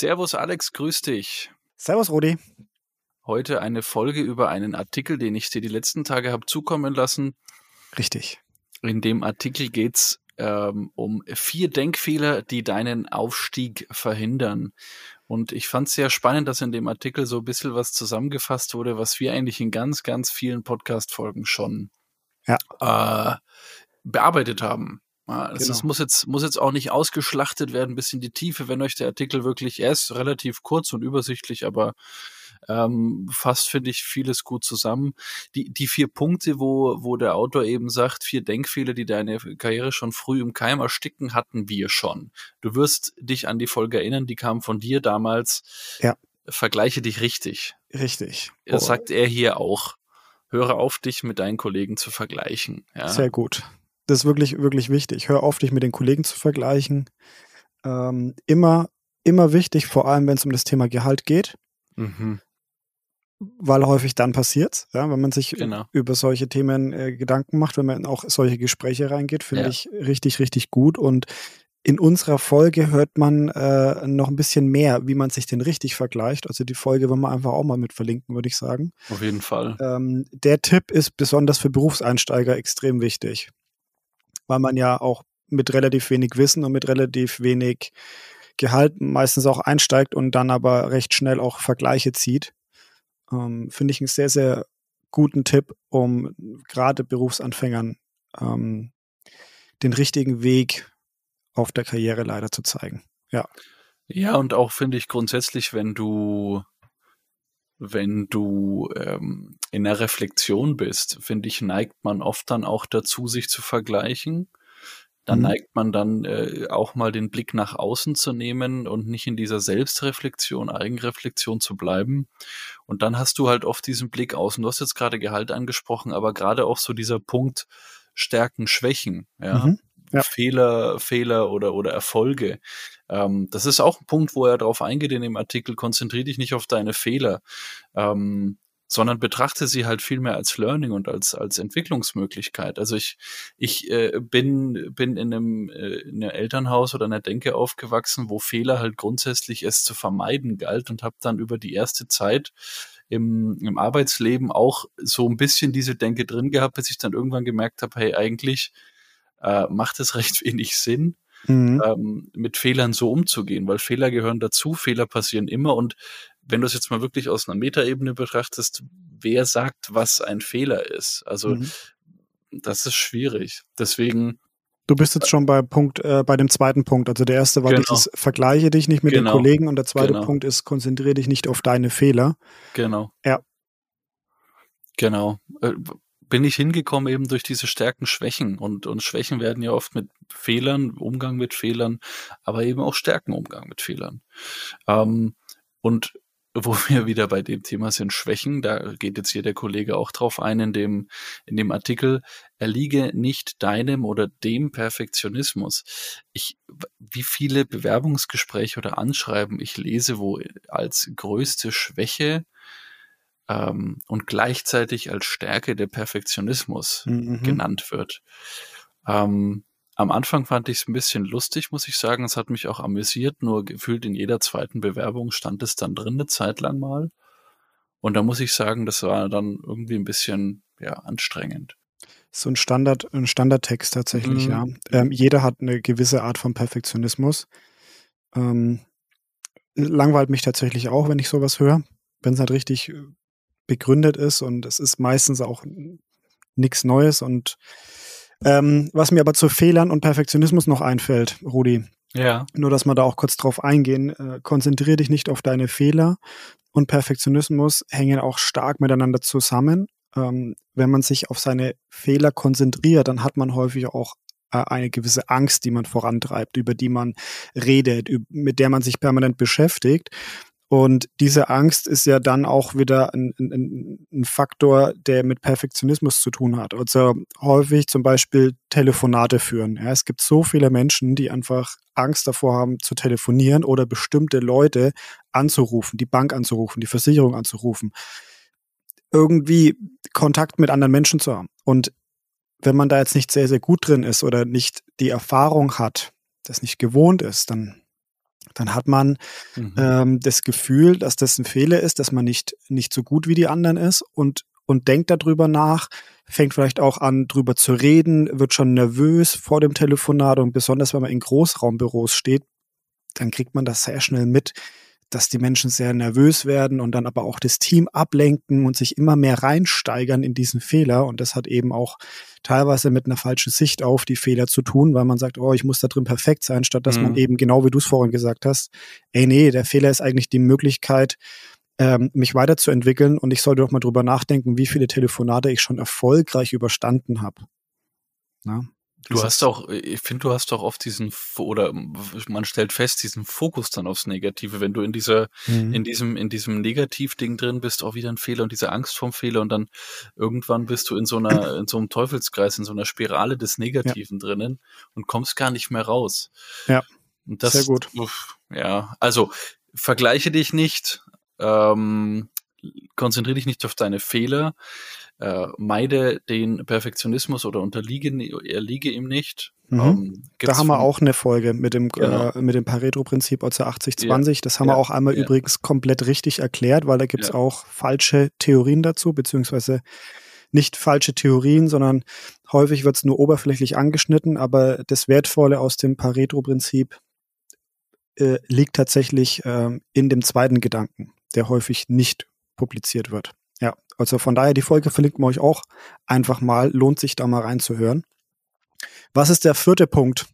Servus Alex, grüß dich. Servus Rudi. Heute eine Folge über einen Artikel, den ich dir die letzten Tage habe zukommen lassen. Richtig. In dem Artikel geht's ähm, um vier Denkfehler, die deinen Aufstieg verhindern. Und ich fand es sehr spannend, dass in dem Artikel so ein bisschen was zusammengefasst wurde, was wir eigentlich in ganz, ganz vielen Podcast-Folgen schon ja. äh, bearbeitet haben. Also genau. Es muss jetzt, muss jetzt auch nicht ausgeschlachtet werden bis in die Tiefe, wenn euch der Artikel wirklich, er ist relativ kurz und übersichtlich, aber ähm, fasst, finde ich, vieles gut zusammen. Die, die vier Punkte, wo, wo der Autor eben sagt, vier Denkfehler, die deine Karriere schon früh im Keim ersticken, hatten wir schon. Du wirst dich an die Folge erinnern, die kam von dir damals. Ja. Vergleiche dich richtig. Richtig. Das oh. sagt er hier auch. Höre auf, dich mit deinen Kollegen zu vergleichen. Ja. Sehr gut. Das ist wirklich, wirklich wichtig. Hör auf, dich mit den Kollegen zu vergleichen. Ähm, immer, immer wichtig, vor allem wenn es um das Thema Gehalt geht. Mhm. Weil häufig dann passiert, ja, wenn man sich genau. über solche Themen äh, Gedanken macht, wenn man auch solche Gespräche reingeht, finde ja. ich richtig, richtig gut. Und in unserer Folge hört man äh, noch ein bisschen mehr, wie man sich denn richtig vergleicht. Also die Folge wollen wir einfach auch mal mit verlinken, würde ich sagen. Auf jeden Fall. Ähm, der Tipp ist besonders für Berufseinsteiger extrem wichtig weil man ja auch mit relativ wenig Wissen und mit relativ wenig Gehalt meistens auch einsteigt und dann aber recht schnell auch Vergleiche zieht. Ähm, Finde ich einen sehr, sehr guten Tipp, um gerade Berufsanfängern ähm, den richtigen Weg auf der Karriere leider zu zeigen. Ja. Ja, und auch finde ich grundsätzlich, wenn du wenn du ähm, in der Reflexion bist, finde ich, neigt man oft dann auch dazu, sich zu vergleichen. Dann mhm. neigt man dann äh, auch mal den Blick nach außen zu nehmen und nicht in dieser Selbstreflexion, Eigenreflexion zu bleiben. Und dann hast du halt oft diesen Blick außen. Du hast jetzt gerade Gehalt angesprochen, aber gerade auch so dieser Punkt Stärken, Schwächen, ja. Mhm. ja. Fehler, Fehler oder, oder Erfolge. Ähm, das ist auch ein Punkt, wo er darauf eingeht in dem Artikel, konzentriere dich nicht auf deine Fehler, ähm, sondern betrachte sie halt viel mehr als Learning und als, als Entwicklungsmöglichkeit. Also ich, ich äh, bin, bin in einem, äh, in einem Elternhaus oder einer Denke aufgewachsen, wo Fehler halt grundsätzlich es zu vermeiden galt und habe dann über die erste Zeit im, im Arbeitsleben auch so ein bisschen diese Denke drin gehabt, bis ich dann irgendwann gemerkt habe, hey, eigentlich äh, macht es recht wenig Sinn, mhm. ähm, mit Fehlern so umzugehen, weil Fehler gehören dazu, Fehler passieren immer und wenn du es jetzt mal wirklich aus einer Metaebene betrachtest, wer sagt, was ein Fehler ist? Also mhm. das ist schwierig. Deswegen Du bist jetzt schon bei Punkt, äh, bei dem zweiten Punkt. Also der erste war genau. dieses Vergleiche dich nicht mit genau. den Kollegen und der zweite genau. Punkt ist konzentriere dich nicht auf deine Fehler. Genau. Ja. Genau. Bin ich hingekommen eben durch diese Stärken, Schwächen. Und, und Schwächen werden ja oft mit Fehlern, Umgang mit Fehlern, aber eben auch Stärken, Umgang mit Fehlern. Ähm, und wo wir wieder bei dem Thema sind, Schwächen, da geht jetzt hier der Kollege auch drauf ein in dem, in dem Artikel, erliege nicht deinem oder dem Perfektionismus. Ich, wie viele Bewerbungsgespräche oder Anschreiben ich lese, wo als größte Schwäche ähm, und gleichzeitig als Stärke der Perfektionismus mhm. genannt wird. Ähm, am Anfang fand ich es ein bisschen lustig, muss ich sagen. Es hat mich auch amüsiert, nur gefühlt in jeder zweiten Bewerbung stand es dann drin eine Zeit lang mal. Und da muss ich sagen, das war dann irgendwie ein bisschen ja, anstrengend. So ein Standard, ein Standardtext tatsächlich, mhm. ja. Ähm, jeder hat eine gewisse Art von Perfektionismus. Ähm, langweilt mich tatsächlich auch, wenn ich sowas höre. Wenn es halt richtig begründet ist und es ist meistens auch nichts Neues. Und ähm, was mir aber zu Fehlern und Perfektionismus noch einfällt, Rudi, ja. Nur, dass wir da auch kurz drauf eingehen. Äh, konzentriere dich nicht auf deine Fehler und Perfektionismus hängen auch stark miteinander zusammen. Ähm, wenn man sich auf seine Fehler konzentriert, dann hat man häufig auch äh, eine gewisse Angst, die man vorantreibt, über die man redet, mit der man sich permanent beschäftigt. Und diese Angst ist ja dann auch wieder ein, ein, ein, Faktor, der mit Perfektionismus zu tun hat. Also häufig zum Beispiel Telefonate führen. Ja, es gibt so viele Menschen, die einfach Angst davor haben zu telefonieren oder bestimmte Leute anzurufen, die Bank anzurufen, die Versicherung anzurufen, irgendwie Kontakt mit anderen Menschen zu haben. Und wenn man da jetzt nicht sehr, sehr gut drin ist oder nicht die Erfahrung hat, das nicht gewohnt ist, dann dann hat man mhm. ähm, das Gefühl, dass das ein Fehler ist, dass man nicht, nicht so gut wie die anderen ist und, und denkt darüber nach, fängt vielleicht auch an, drüber zu reden, wird schon nervös vor dem Telefonat und besonders wenn man in Großraumbüros steht, dann kriegt man das sehr schnell mit, dass die Menschen sehr nervös werden und dann aber auch das Team ablenken und sich immer mehr reinsteigern in diesen Fehler. Und das hat eben auch teilweise mit einer falschen Sicht auf die Fehler zu tun, weil man sagt, oh, ich muss da drin perfekt sein, statt dass mhm. man eben genau wie du es vorhin gesagt hast, ey, nee, der Fehler ist eigentlich die Möglichkeit, ähm, mich weiterzuentwickeln und ich sollte doch mal drüber nachdenken, wie viele Telefonate ich schon erfolgreich überstanden habe. Du hast auch, ich finde, du hast doch oft diesen, oder man stellt fest, diesen Fokus dann aufs Negative, wenn du in dieser, mhm. in diesem, in diesem Negativding drin bist, auch wieder ein Fehler und diese Angst vorm Fehler und dann irgendwann bist du in so einer, in so einem Teufelskreis, in so einer Spirale des Negativen ja. drinnen und kommst gar nicht mehr raus. Ja. Das, Sehr gut. Ja, also vergleiche dich nicht, ähm, konzentriere dich nicht auf deine Fehler, äh, meide den Perfektionismus oder unterliege, erliege ihm nicht. Mhm. Ähm, da haben wir auch eine Folge mit dem, genau. äh, mit dem Pareto-Prinzip also 80-20. Ja. Das haben ja. wir auch einmal ja. übrigens komplett richtig erklärt, weil da gibt es auch falsche Theorien dazu, beziehungsweise nicht falsche Theorien, sondern häufig wird es nur oberflächlich angeschnitten, aber das Wertvolle aus dem Pareto-Prinzip äh, liegt tatsächlich äh, in dem zweiten Gedanken, der häufig nicht publiziert wird. Ja, also von daher die Folge verlinken wir euch auch einfach mal. Lohnt sich da mal reinzuhören. Was ist der vierte Punkt?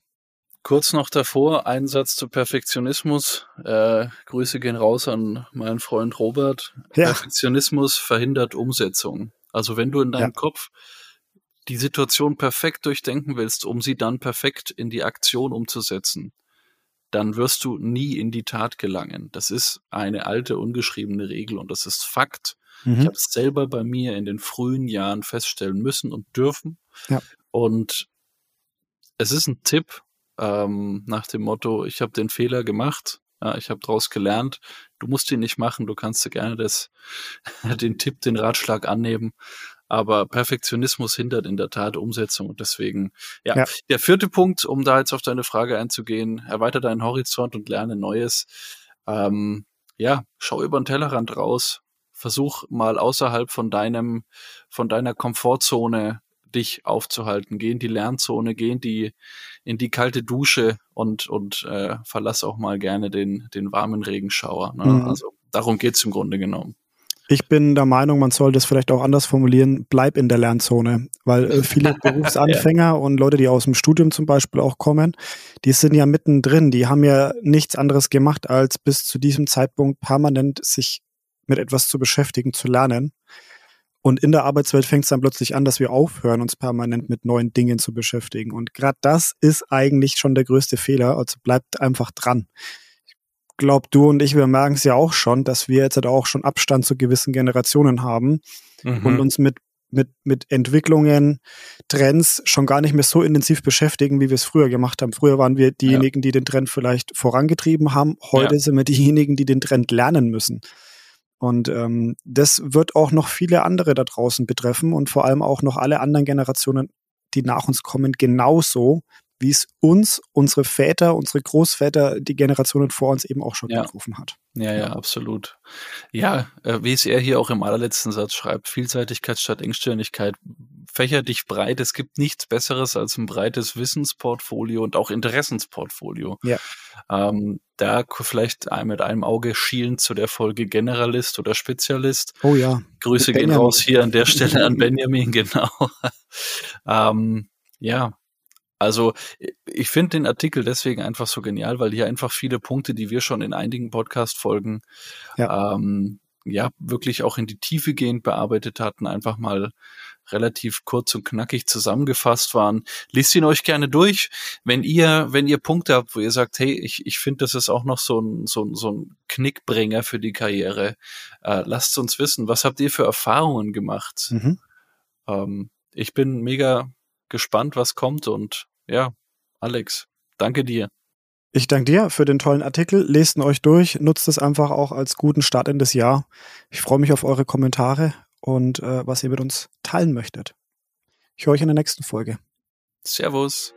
Kurz noch davor, ein Satz zu Perfektionismus. Äh, Grüße gehen raus an meinen Freund Robert. Ja. Perfektionismus verhindert Umsetzung. Also wenn du in deinem ja. Kopf die Situation perfekt durchdenken willst, um sie dann perfekt in die Aktion umzusetzen, dann wirst du nie in die Tat gelangen. Das ist eine alte, ungeschriebene Regel und das ist Fakt. Mhm. Ich habe es selber bei mir in den frühen Jahren feststellen müssen und dürfen. Ja. Und es ist ein Tipp ähm, nach dem Motto, ich habe den Fehler gemacht, ja, ich habe daraus gelernt, du musst ihn nicht machen, du kannst dir gerne das, den Tipp, den Ratschlag annehmen. Aber Perfektionismus hindert in der Tat Umsetzung und deswegen, ja. ja. Der vierte Punkt, um da jetzt auf deine Frage einzugehen, erweiter deinen Horizont und lerne Neues. Ähm, ja, schau über den Tellerrand raus, versuch mal außerhalb von deinem, von deiner Komfortzone dich aufzuhalten. Geh in die Lernzone, geh in die, in die kalte Dusche und, und äh, verlass auch mal gerne den, den warmen Regenschauer. Ne? Mhm. Also darum geht's im Grunde genommen. Ich bin der Meinung, man soll das vielleicht auch anders formulieren, bleib in der Lernzone, weil äh, viele Berufsanfänger ja. und Leute, die aus dem Studium zum Beispiel auch kommen, die sind ja mittendrin, die haben ja nichts anderes gemacht, als bis zu diesem Zeitpunkt permanent sich mit etwas zu beschäftigen, zu lernen. Und in der Arbeitswelt fängt es dann plötzlich an, dass wir aufhören, uns permanent mit neuen Dingen zu beschäftigen. Und gerade das ist eigentlich schon der größte Fehler. Also bleibt einfach dran. Glaube, du und ich, wir merken es ja auch schon, dass wir jetzt halt auch schon Abstand zu gewissen Generationen haben mhm. und uns mit mit, mit Entwicklungen, Trends schon gar nicht mehr so intensiv beschäftigen, wie wir es früher gemacht haben. Früher waren wir diejenigen, ja. die den Trend vielleicht vorangetrieben haben. Heute ja. sind wir diejenigen, die den Trend lernen müssen. Und ähm, das wird auch noch viele andere da draußen betreffen und vor allem auch noch alle anderen Generationen, die nach uns kommen, genauso, wie es uns, unsere Väter, unsere Großväter, die Generationen vor uns eben auch schon ja. getroffen hat. Ja, ja, absolut. Ja, äh, wie es er hier auch im allerletzten Satz schreibt, Vielseitigkeit statt Engstirnigkeit, fächer dich breit. Es gibt nichts Besseres als ein breites Wissensportfolio und auch Interessensportfolio. Ja. Ähm, da vielleicht mit einem Auge schielen zu der Folge Generalist oder Spezialist. Oh ja. Grüße gehen raus hier an der Stelle an Benjamin, genau. ähm, ja, also ich finde den Artikel deswegen einfach so genial, weil hier einfach viele Punkte, die wir schon in einigen Podcast-Folgen ja. Ähm, ja wirklich auch in die Tiefe gehend bearbeitet hatten, einfach mal relativ kurz und knackig zusammengefasst waren. Liest ihn euch gerne durch. Wenn ihr, wenn ihr Punkte habt, wo ihr sagt, hey, ich, ich finde, das ist auch noch so ein, so, ein, so ein Knickbringer für die Karriere, äh, lasst uns wissen, was habt ihr für Erfahrungen gemacht? Mhm. Ähm, ich bin mega gespannt, was kommt und ja, Alex, danke dir. Ich danke dir für den tollen Artikel. Lest ihn euch durch, nutzt es einfach auch als guten Start in das Jahr. Ich freue mich auf eure Kommentare und äh, was ihr mit uns teilen möchtet. Ich höre euch in der nächsten Folge. Servus.